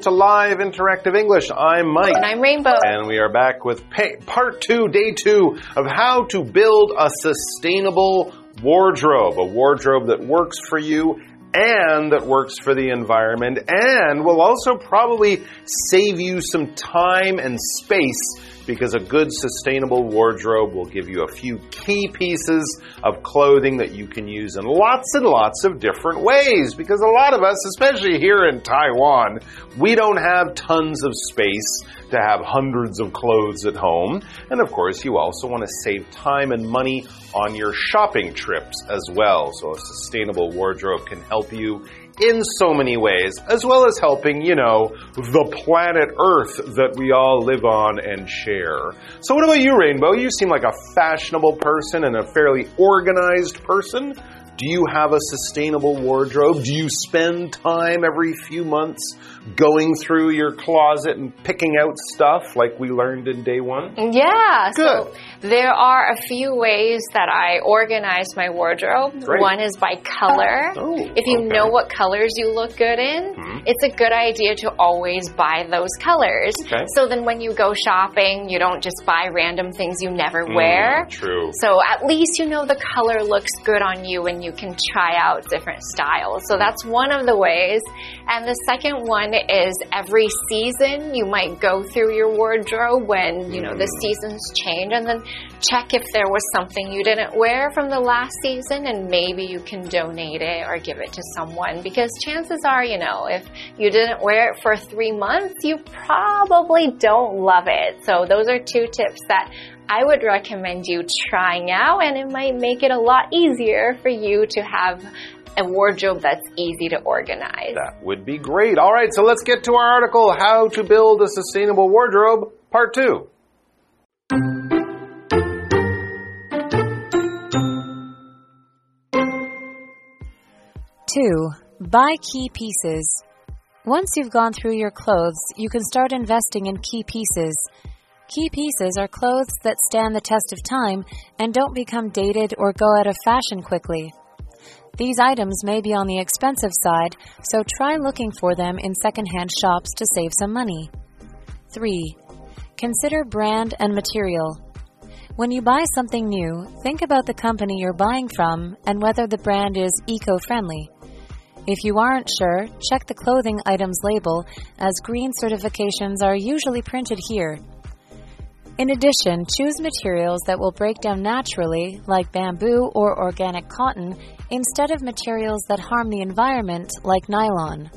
Welcome to Live Interactive English. I'm Mike. And I'm Rainbow. And we are back with pay, part two, day two of how to build a sustainable wardrobe. A wardrobe that works for you and that works for the environment and will also probably save you some time and space because a good sustainable wardrobe will give you a few key pieces of clothing that you can use in lots and lots of different ways. Because a lot of us, especially here in Taiwan, we don't have tons of space to have hundreds of clothes at home. And of course, you also want to save time and money on your shopping trips as well. So a sustainable wardrobe can help you in so many ways, as well as helping, you know, the planet Earth that we all live on and share. So, what about you, Rainbow? You seem like a fashionable person and a fairly organized person. Do you have a sustainable wardrobe? Do you spend time every few months going through your closet and picking out stuff like we learned in day one? Yeah. Good. So there are a few ways that I organize my wardrobe. Great. One is by color. Oh, if you okay. know what colors you look good in, Mhm. it's a good idea to always buy those colors. Okay. So then when you go shopping, you don't just buy random things you never Mm, wear. True. So at least you know the color looks good on you and you can try out different styles. So that's one of the ways. And the second one is every season you might go through your wardrobe when, you know, the mm. seasons change and then check if there was something you didn't wear from the last season and maybe you can donate it or give it to someone because chances are, you know, if you didn't wear it for 3 months, you probably don't love it. So those are two tips that I would recommend you trying out, and it might make it a lot easier for you to have a wardrobe that's easy to organize. That would be great. All right, so let's get to our article How to Build a Sustainable Wardrobe, Part 2. Two, buy key pieces. Once you've gone through your clothes, you can start investing in key pieces. Key pieces are clothes that stand the test of time and don't become dated or go out of fashion quickly. These items may be on the expensive side, so try looking for them in secondhand shops to save some money. 3. Consider brand and material. When you buy something new, think about the company you're buying from and whether the brand is eco friendly. If you aren't sure, check the clothing items label, as green certifications are usually printed here. In addition, choose materials that will break down naturally, like bamboo or organic cotton, instead of materials that harm the environment, like nylon.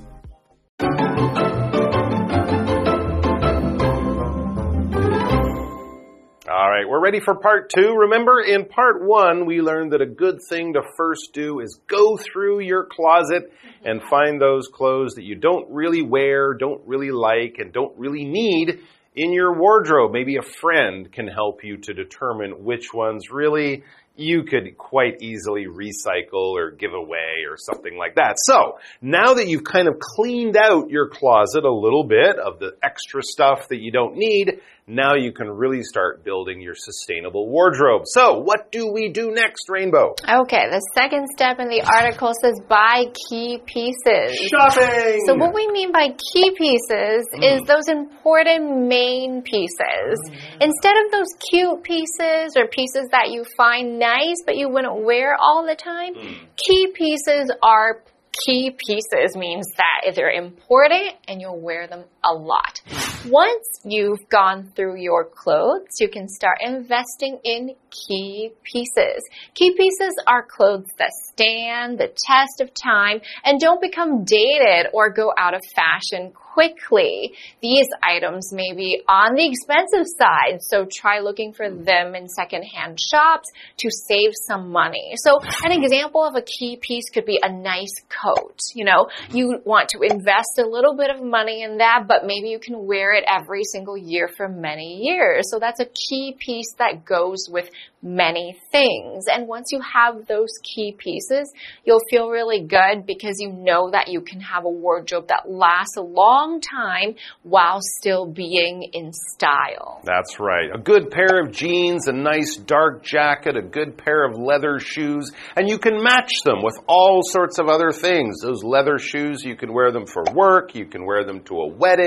All right, we're ready for part two. Remember, in part one, we learned that a good thing to first do is go through your closet and find those clothes that you don't really wear, don't really like, and don't really need in your wardrobe. Maybe a friend can help you to determine which ones really you could quite easily recycle or give away or something like that. So, now that you've kind of cleaned out your closet a little bit of the extra stuff that you don't need, now you can really start building your sustainable wardrobe. So, what do we do next, Rainbow? Okay, the second step in the article says buy key pieces. Shopping! So what we mean by key pieces hmm. is those important main pieces. Hmm. Instead of those cute pieces or pieces that you find nice but you wouldn't wear all the time, hmm. key pieces are key pieces means that they're important and you'll wear them a lot. Once you've gone through your clothes, you can start investing in key pieces. Key pieces are clothes that stand the test of time and don't become dated or go out of fashion quickly. These items may be on the expensive side, so try looking for them in secondhand shops to save some money. So an example of a key piece could be a nice coat. You know, you want to invest a little bit of money in that, but maybe you can wear it every single year for many years. So that's a key piece that goes with many things. And once you have those key pieces, you'll feel really good because you know that you can have a wardrobe that lasts a long time while still being in style. That's right. A good pair of jeans, a nice dark jacket, a good pair of leather shoes, and you can match them with all sorts of other things. Those leather shoes, you can wear them for work, you can wear them to a wedding,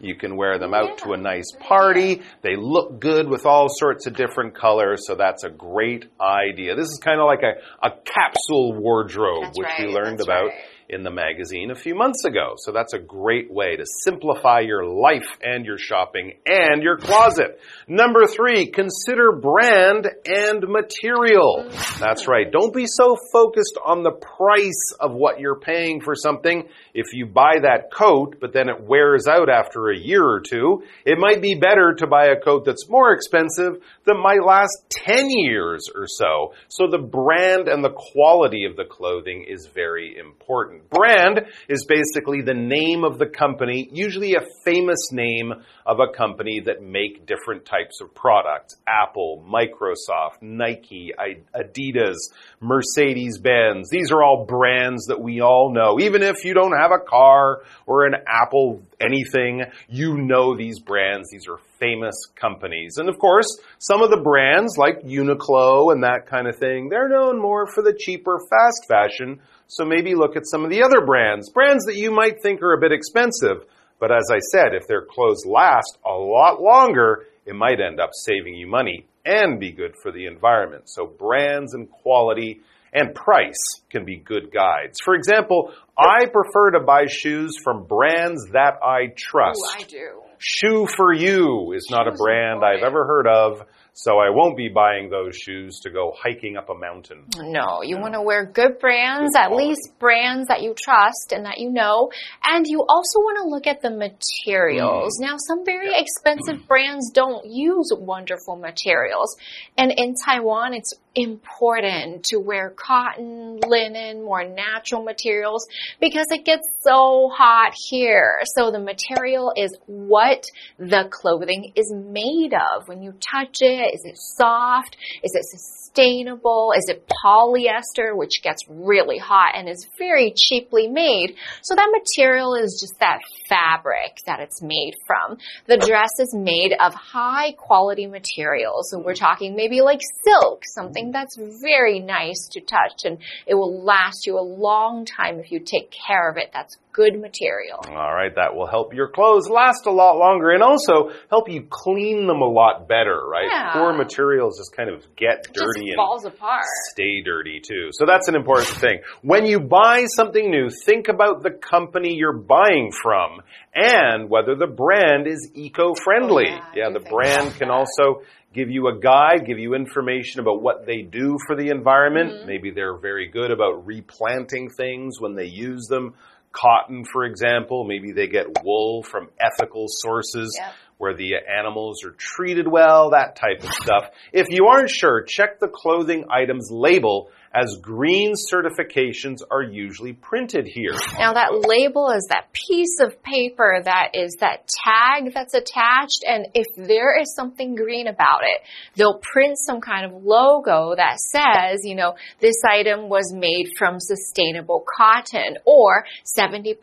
you can wear them out yeah. to a nice party. They look good with all sorts of different colors, so that's a great idea. This is kind of like a, a capsule wardrobe, that's which right, we learned about. Right in the magazine a few months ago. So that's a great way to simplify your life and your shopping and your closet. Number three, consider brand and material. That's right. Don't be so focused on the price of what you're paying for something. If you buy that coat, but then it wears out after a year or two, it might be better to buy a coat that's more expensive that might last 10 years or so. So the brand and the quality of the clothing is very important. Brand is basically the name of the company, usually a famous name of a company that make different types of products. Apple, Microsoft, Nike, Adidas, Mercedes-Benz. These are all brands that we all know. Even if you don't have a car or an Apple anything, you know these brands. These are famous companies. And of course, some of the brands like Uniqlo and that kind of thing, they're known more for the cheaper fast fashion so maybe look at some of the other brands, brands that you might think are a bit expensive. But as I said, if their clothes last a lot longer, it might end up saving you money and be good for the environment. So brands and quality and price can be good guides. For example, I prefer to buy shoes from brands that I trust. Ooh, I do. Shoe for You is not a brand I've ever heard of. So I won't be buying those shoes to go hiking up a mountain. No, you want to wear good brands, good at least brands that you trust and that you know. And you also want to look at the materials. Mm. Now, some very yeah. expensive mm. brands don't use wonderful materials. And in Taiwan, it's important to wear cotton, linen, more natural materials because it gets so hot here. So the material is what the clothing is made of. When you touch it, is it soft? Is it sustainable? Is it polyester, which gets really hot and is very cheaply made? So that material is just that fabric that it's made from. The dress is made of high quality materials. So we're talking maybe like silk, something that's very nice to touch and it will last you a long time if you take care of it. That's good material. All right, that will help your clothes last a lot longer and also help you clean them a lot better, right? Yeah. Poor materials just kind of get dirty and falls apart. stay dirty too. So that's an important thing. When you buy something new, think about the company you're buying from and whether the brand is eco-friendly. Oh, yeah, yeah the brand can that. also give you a guide, give you information about what they do for the environment. Mm -hmm. Maybe they're very good about replanting things when they use them cotton, for example. Maybe they get wool from ethical sources. Yep. Where the animals are treated well, that type of stuff. If you aren't sure, check the clothing item's label as green certifications are usually printed here. Now that label is that piece of paper that is that tag that's attached and if there is something green about it, they'll print some kind of logo that says, you know, this item was made from sustainable cotton or 70%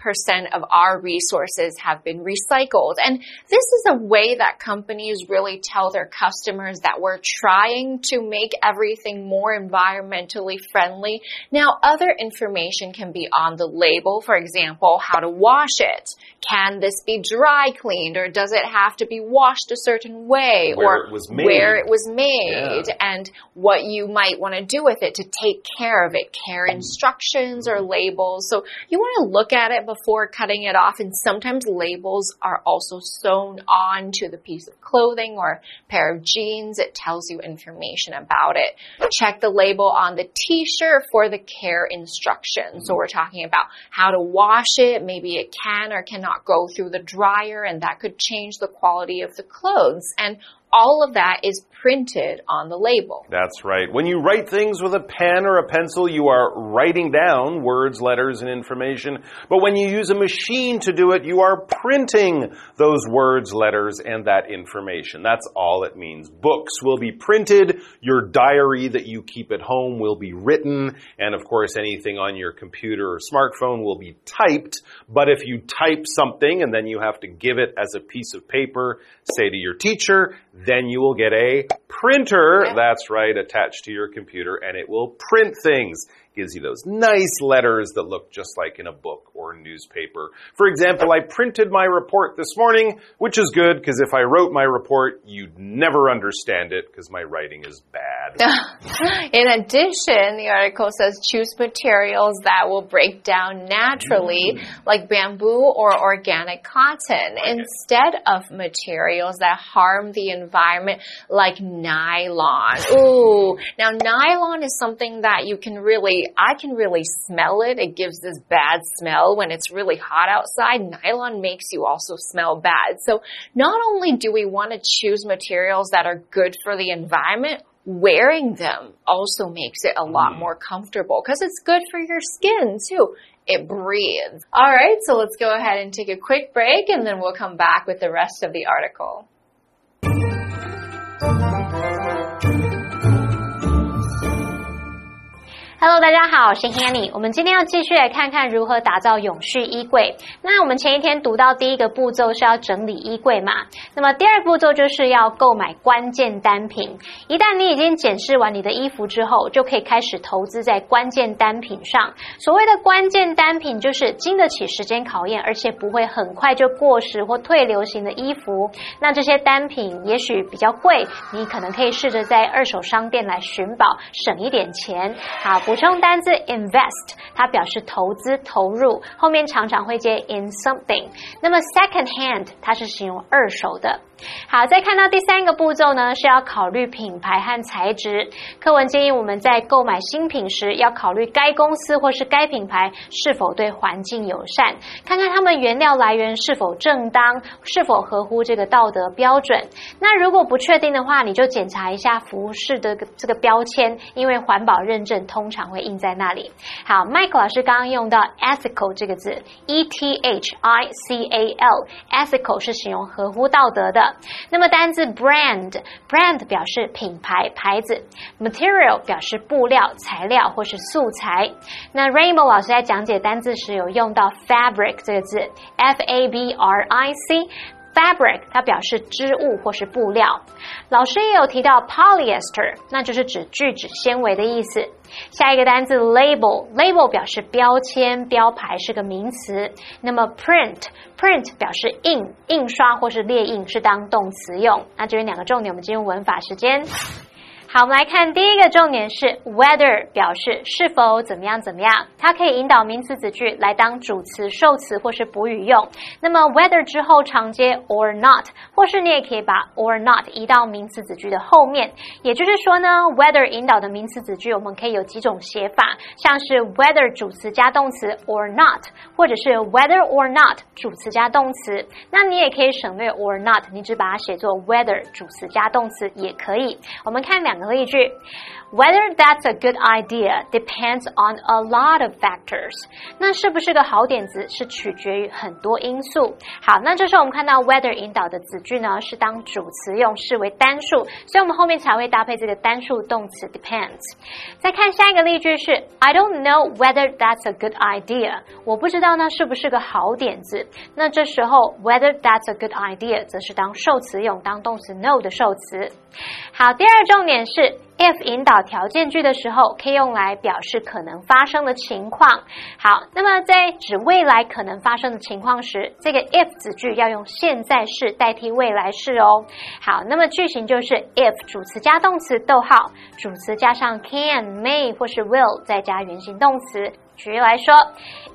of our resources have been recycled. And this is a way that companies really tell their customers that we're trying to make everything more environmentally friendly. Now, other information can be on the label, for example, how to wash it. Can this be dry cleaned or does it have to be washed a certain way where or it was made. where it was made yeah. and what you might want to do with it to take care of it, care instructions or labels. So you want to look at it before cutting it off and sometimes labels are also sewn on to the piece of clothing or pair of jeans. It tells you information about it. Check the label on the t-shirt for the care instructions. So we're talking about how to wash it. Maybe it can or cannot go through the dryer and that could change the quality of the clothes. And all of that is printed on the label. That's right. When you write things with a pen or a pencil, you are writing down words, letters, and information. But when you use a machine to do it, you are printing those words, letters, and that information. That's all it means. Books will be printed. Your diary that you keep at home will be written. And of course, anything on your computer or smartphone will be typed. But if you type something and then you have to give it as a piece of paper, say to your teacher, then you will get a printer. Yeah. That's right, attached to your computer and it will print things. Gives you those nice letters that look just like in a book or newspaper. For example, I printed my report this morning, which is good because if I wrote my report, you'd never understand it because my writing is bad. In addition, the article says choose materials that will break down naturally, mm. like bamboo or organic cotton, instead of materials that harm the environment, like nylon. Ooh, now nylon is something that you can really, I can really smell it. It gives this bad smell when it's really hot outside. Nylon makes you also smell bad. So not only do we want to choose materials that are good for the environment, wearing them also makes it a lot mm. more comfortable because it's good for your skin too. It breathes. All right, so let's go ahead and take a quick break and then we'll come back with the rest of the article. Hello，大家好，我是 Hanny。我们今天要继续来看看如何打造永续衣柜。那我们前一天读到第一个步骤是要整理衣柜嘛，那么第二步骤就是要购买关键单品。一旦你已经检视完你的衣服之后，就可以开始投资在关键单品上。所谓的关键单品，就是经得起时间考验，而且不会很快就过时或退流行的衣服。那这些单品也许比较贵，你可能可以试着在二手商店来寻宝，省一点钱。好。补充单字 invest，它表示投资、投入，后面常常会接 in something。那么 second hand，它是形容二手的。好，再看到第三个步骤呢，是要考虑品牌和材质。课文建议我们在购买新品时，要考虑该公司或是该品牌是否对环境友善，看看他们原料来源是否正当，是否合乎这个道德标准。那如果不确定的话，你就检查一下服饰的这个标签，因为环保认证通常会印在那里。好，Mike 老师刚刚用到 ethical 这个字，e t h i c a l，ethical 是形容合乎道德的。那么单字 brand，brand 表示品牌、牌子；material 表示布料、材料或是素材。那 Rainbow 老师在讲解单字时有用到 fabric 这个字，f a b r i c。Fabric 它表示织物或是布料。老师也有提到 polyester，那就是指聚酯纤维的意思。下一个单词 label，label 表示标签、标牌，是个名词。那么 print，print 表示印、印刷或是列印，是当动词用。那这边两个重点，我们进入文法时间。好，我们来看第一个重点是 whether 表示是否怎么样怎么样，它可以引导名词子句来当主词、受词或是补语用。那么 whether 之后常接 or not，或是你也可以把 or not 移到名词子句的后面。也就是说呢，whether 引导的名词子句我们可以有几种写法，像是 whether 主词加动词 or not，或者是 whether or not 主词加动词。那你也可以省略 or not，你只把它写作 whether 主词加动词也可以。我们看两。得一句。，Whether that's a good idea depends on a lot of factors。那是不是个好点子，是取决于很多因素。好，那这时候我们看到 whether 引导的子句呢，是当主词用，视为单数，所以我们后面才会搭配这个单数动词 depends。再看下一个例句是，I don't know whether that's a good idea。我不知道呢是不是个好点子。那这时候 whether that's a good idea 则是当受词用，当动词 know 的受词。好，第二重点是 if 引导条件句的时候，可以用来表示可能发生的情况。好，那么在指未来可能发生的情况时，这个 if 子句要用现在式代替未来式哦。好，那么句型就是 if 主词加动词，逗号，主词加上 can、may 或是 will，再加原形动词。举例来说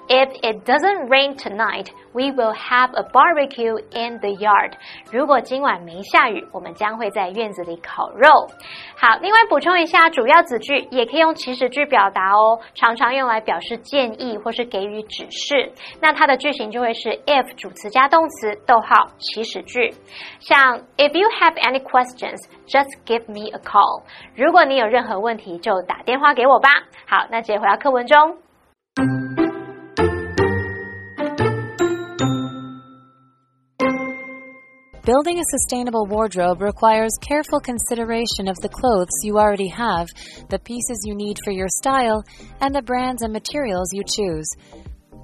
If it doesn't rain tonight, we will have a barbecue in the yard. 如果今晚没下雨，我们将会在院子里烤肉。好，另外补充一下，主要子句也可以用祈使句表达哦，常常用来表示建议或是给予指示。那它的句型就会是 if 主词加动词，逗号祈使句。像 If you have any questions, just give me a call. 如果你有任何问题，就打电话给我吧。好，那直接回到课文中。Building a sustainable wardrobe requires careful consideration of the clothes you already have, the pieces you need for your style, and the brands and materials you choose.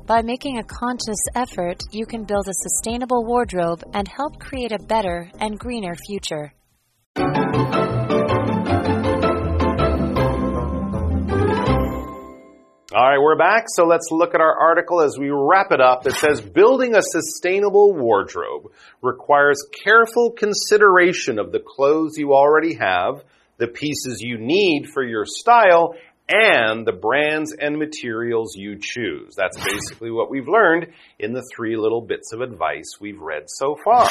By making a conscious effort, you can build a sustainable wardrobe and help create a better and greener future. Right, we're back. So let's look at our article as we wrap it up. It says building a sustainable wardrobe requires careful consideration of the clothes you already have, the pieces you need for your style, and the brands and materials you choose. That's basically what we've learned in the three little bits of advice we've read so far.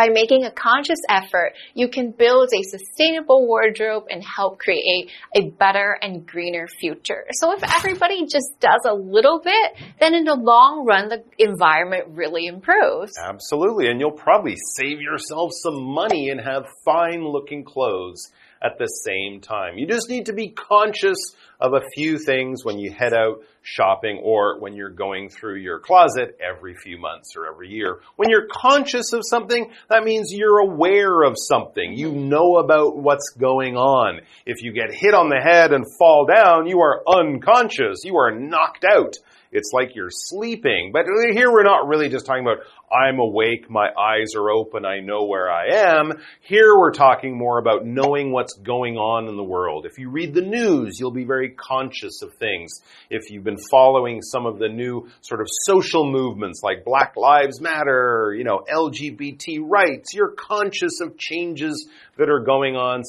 By making a conscious effort, you can build a sustainable wardrobe and help create a better and greener future. So if everybody just does a little bit, then in the long run, the environment really improves. Absolutely. And you'll probably save yourself some money and have fine looking clothes at the same time. You just need to be conscious of a few things when you head out shopping or when you're going through your closet every few months or every year. When you're conscious of something, that means you're aware of something. You know about what's going on. If you get hit on the head and fall down, you are unconscious. You are knocked out. It's like you're sleeping. But here we're not really just talking about, I'm awake, my eyes are open, I know where I am. Here we're talking more about knowing what's going on in the world. If you read the news, you'll be very conscious of things. If you've been following some of the new sort of social movements like Black Lives Matter, you know, LGBT rights, you're conscious of changes that are going on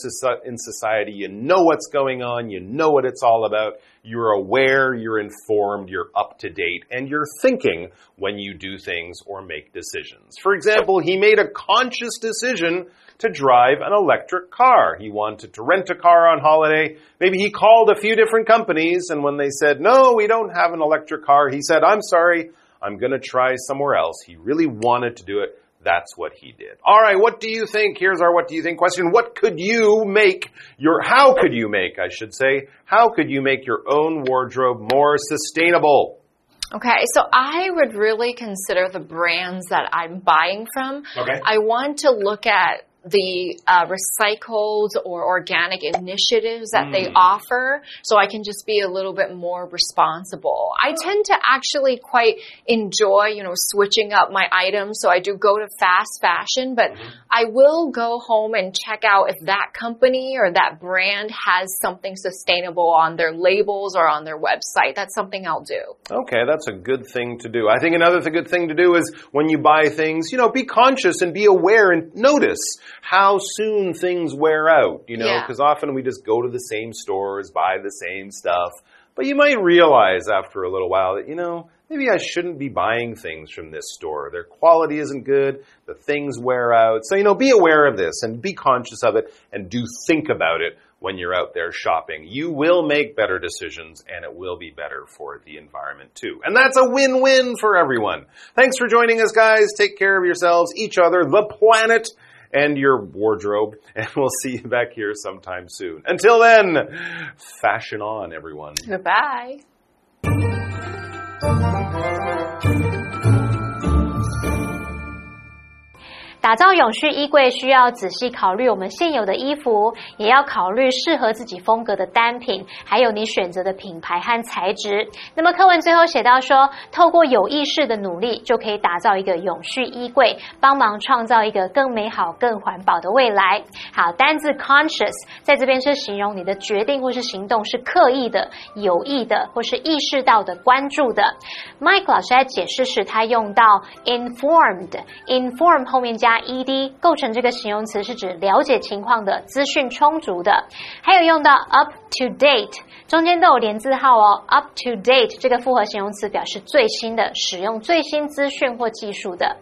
in society. You know what's going on. You know what it's all about. You're aware, you're informed, you're up to date, and you're thinking when you do things or make decisions. For example, he made a conscious decision to drive an electric car. He wanted to rent a car on holiday. Maybe he called a few different companies, and when they said, no, we don't have an electric car, he said, I'm sorry, I'm going to try somewhere else. He really wanted to do it. That's what he did. All right, what do you think? Here's our what do you think question. What could you make your, how could you make, I should say, how could you make your own wardrobe more sustainable? Okay, so I would really consider the brands that I'm buying from. Okay. I want to look at the uh, recycled or organic initiatives that mm. they offer so I can just be a little bit more responsible. I tend to actually quite enjoy, you know, switching up my items. So I do go to fast fashion, but mm-hmm. I will go home and check out if that company or that brand has something sustainable on their labels or on their website. That's something I'll do. Okay, that's a good thing to do. I think another good thing to do is when you buy things, you know, be conscious and be aware and notice how soon things wear out, you know, because yeah. often we just go to the same stores, buy the same stuff. But you might realize after a little while that, you know, maybe I shouldn't be buying things from this store. Their quality isn't good. The things wear out. So, you know, be aware of this and be conscious of it and do think about it when you're out there shopping. You will make better decisions and it will be better for the environment too. And that's a win-win for everyone. Thanks for joining us, guys. Take care of yourselves, each other, the planet, and your wardrobe. And we'll see you back here sometime soon. Until then, fashion on, everyone. Goodbye. 打造永续衣柜需要仔细考虑我们现有的衣服，也要考虑适合自己风格的单品，还有你选择的品牌和材质。那么课文最后写到说，透过有意识的努力，就可以打造一个永续衣柜，帮忙创造一个更美好、更环保的未来。好，单字 conscious 在这边是形容你的决定或是行动是刻意的、有意的，或是意识到的、关注的。Mike 老师在解释时，他用到 informed，inform 后面加。Ed 构成这个形容词，是指了解情况的、资讯充足的。还有用到 up to date，中间都有连字号哦。up to date 这个复合形容词表示最新的、使用最新资讯或技术的。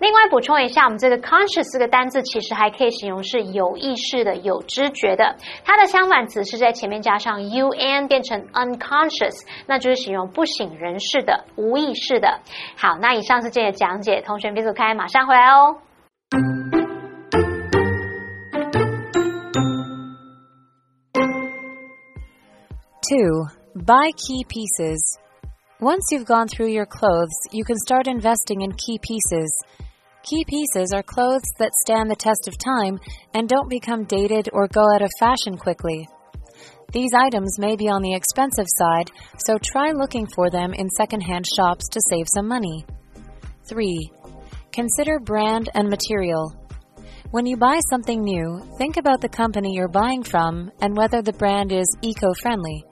另外补充一下，我们这个 conscious 这个单字其实还可以形容是有意识的、有知觉的。它的相反词是在前面加上 un 变成 unconscious，那就是形容不省人事的、无意识的。好，那以上是今天的讲解，同学别走开，马上回来哦。Two, buy key pieces. Once you've gone through your clothes, you can start investing in key pieces. Key pieces are clothes that stand the test of time and don't become dated or go out of fashion quickly. These items may be on the expensive side, so try looking for them in secondhand shops to save some money. 3. Consider brand and material. When you buy something new, think about the company you're buying from and whether the brand is eco friendly.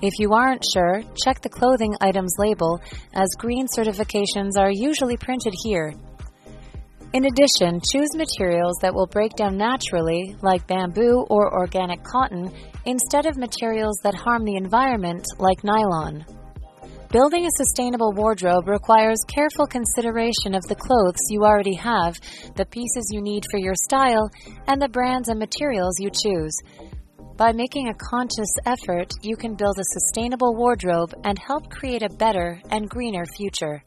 If you aren't sure, check the clothing item's label, as green certifications are usually printed here. In addition, choose materials that will break down naturally, like bamboo or organic cotton, instead of materials that harm the environment, like nylon. Building a sustainable wardrobe requires careful consideration of the clothes you already have, the pieces you need for your style, and the brands and materials you choose. By making a conscious effort, you can build a sustainable wardrobe and help create a better and greener future.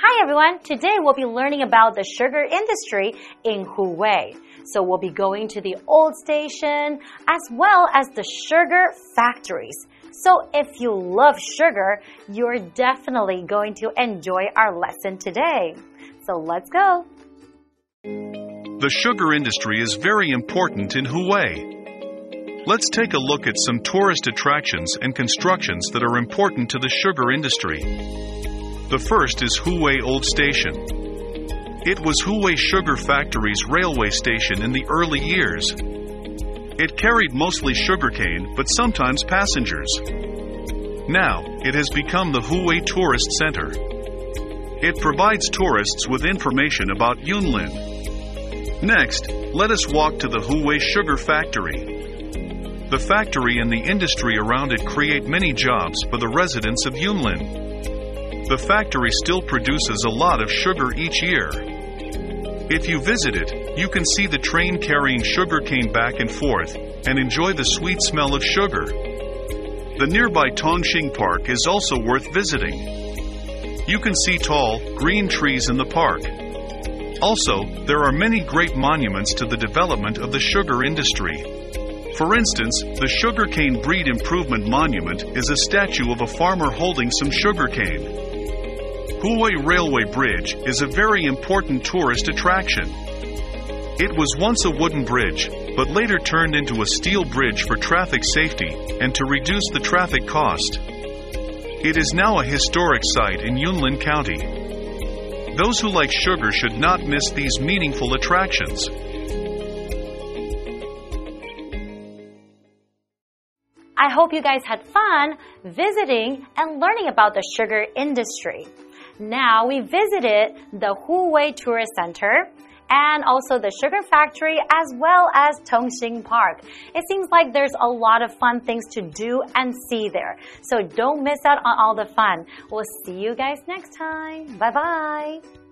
Hi everyone, today we'll be learning about the sugar industry in Huwei. So we'll be going to the old station as well as the sugar factories. So if you love sugar, you're definitely going to enjoy our lesson today. So let's go. The sugar industry is very important in Huwei. Let's take a look at some tourist attractions and constructions that are important to the sugar industry. The first is Huwei Old Station. It was Huwei Sugar Factory's railway station in the early years. It carried mostly sugarcane, but sometimes passengers. Now, it has become the Huwei Tourist Center. It provides tourists with information about Yunlin. Next, let us walk to the Huwei Sugar Factory. The factory and the industry around it create many jobs for the residents of Yunlin. The factory still produces a lot of sugar each year. If you visit it, you can see the train carrying sugarcane back and forth and enjoy the sweet smell of sugar. The nearby Tongxing Park is also worth visiting. You can see tall, green trees in the park. Also, there are many great monuments to the development of the sugar industry. For instance, the Sugarcane Breed Improvement Monument is a statue of a farmer holding some sugarcane. Huwei Railway Bridge is a very important tourist attraction. It was once a wooden bridge, but later turned into a steel bridge for traffic safety and to reduce the traffic cost. It is now a historic site in Yunlin County. Those who like sugar should not miss these meaningful attractions. I hope you guys had fun visiting and learning about the sugar industry. Now we visited the Huwei Tourist Center and also the sugar factory as well as Tongxing Park. It seems like there's a lot of fun things to do and see there. So don't miss out on all the fun. We'll see you guys next time. Bye bye.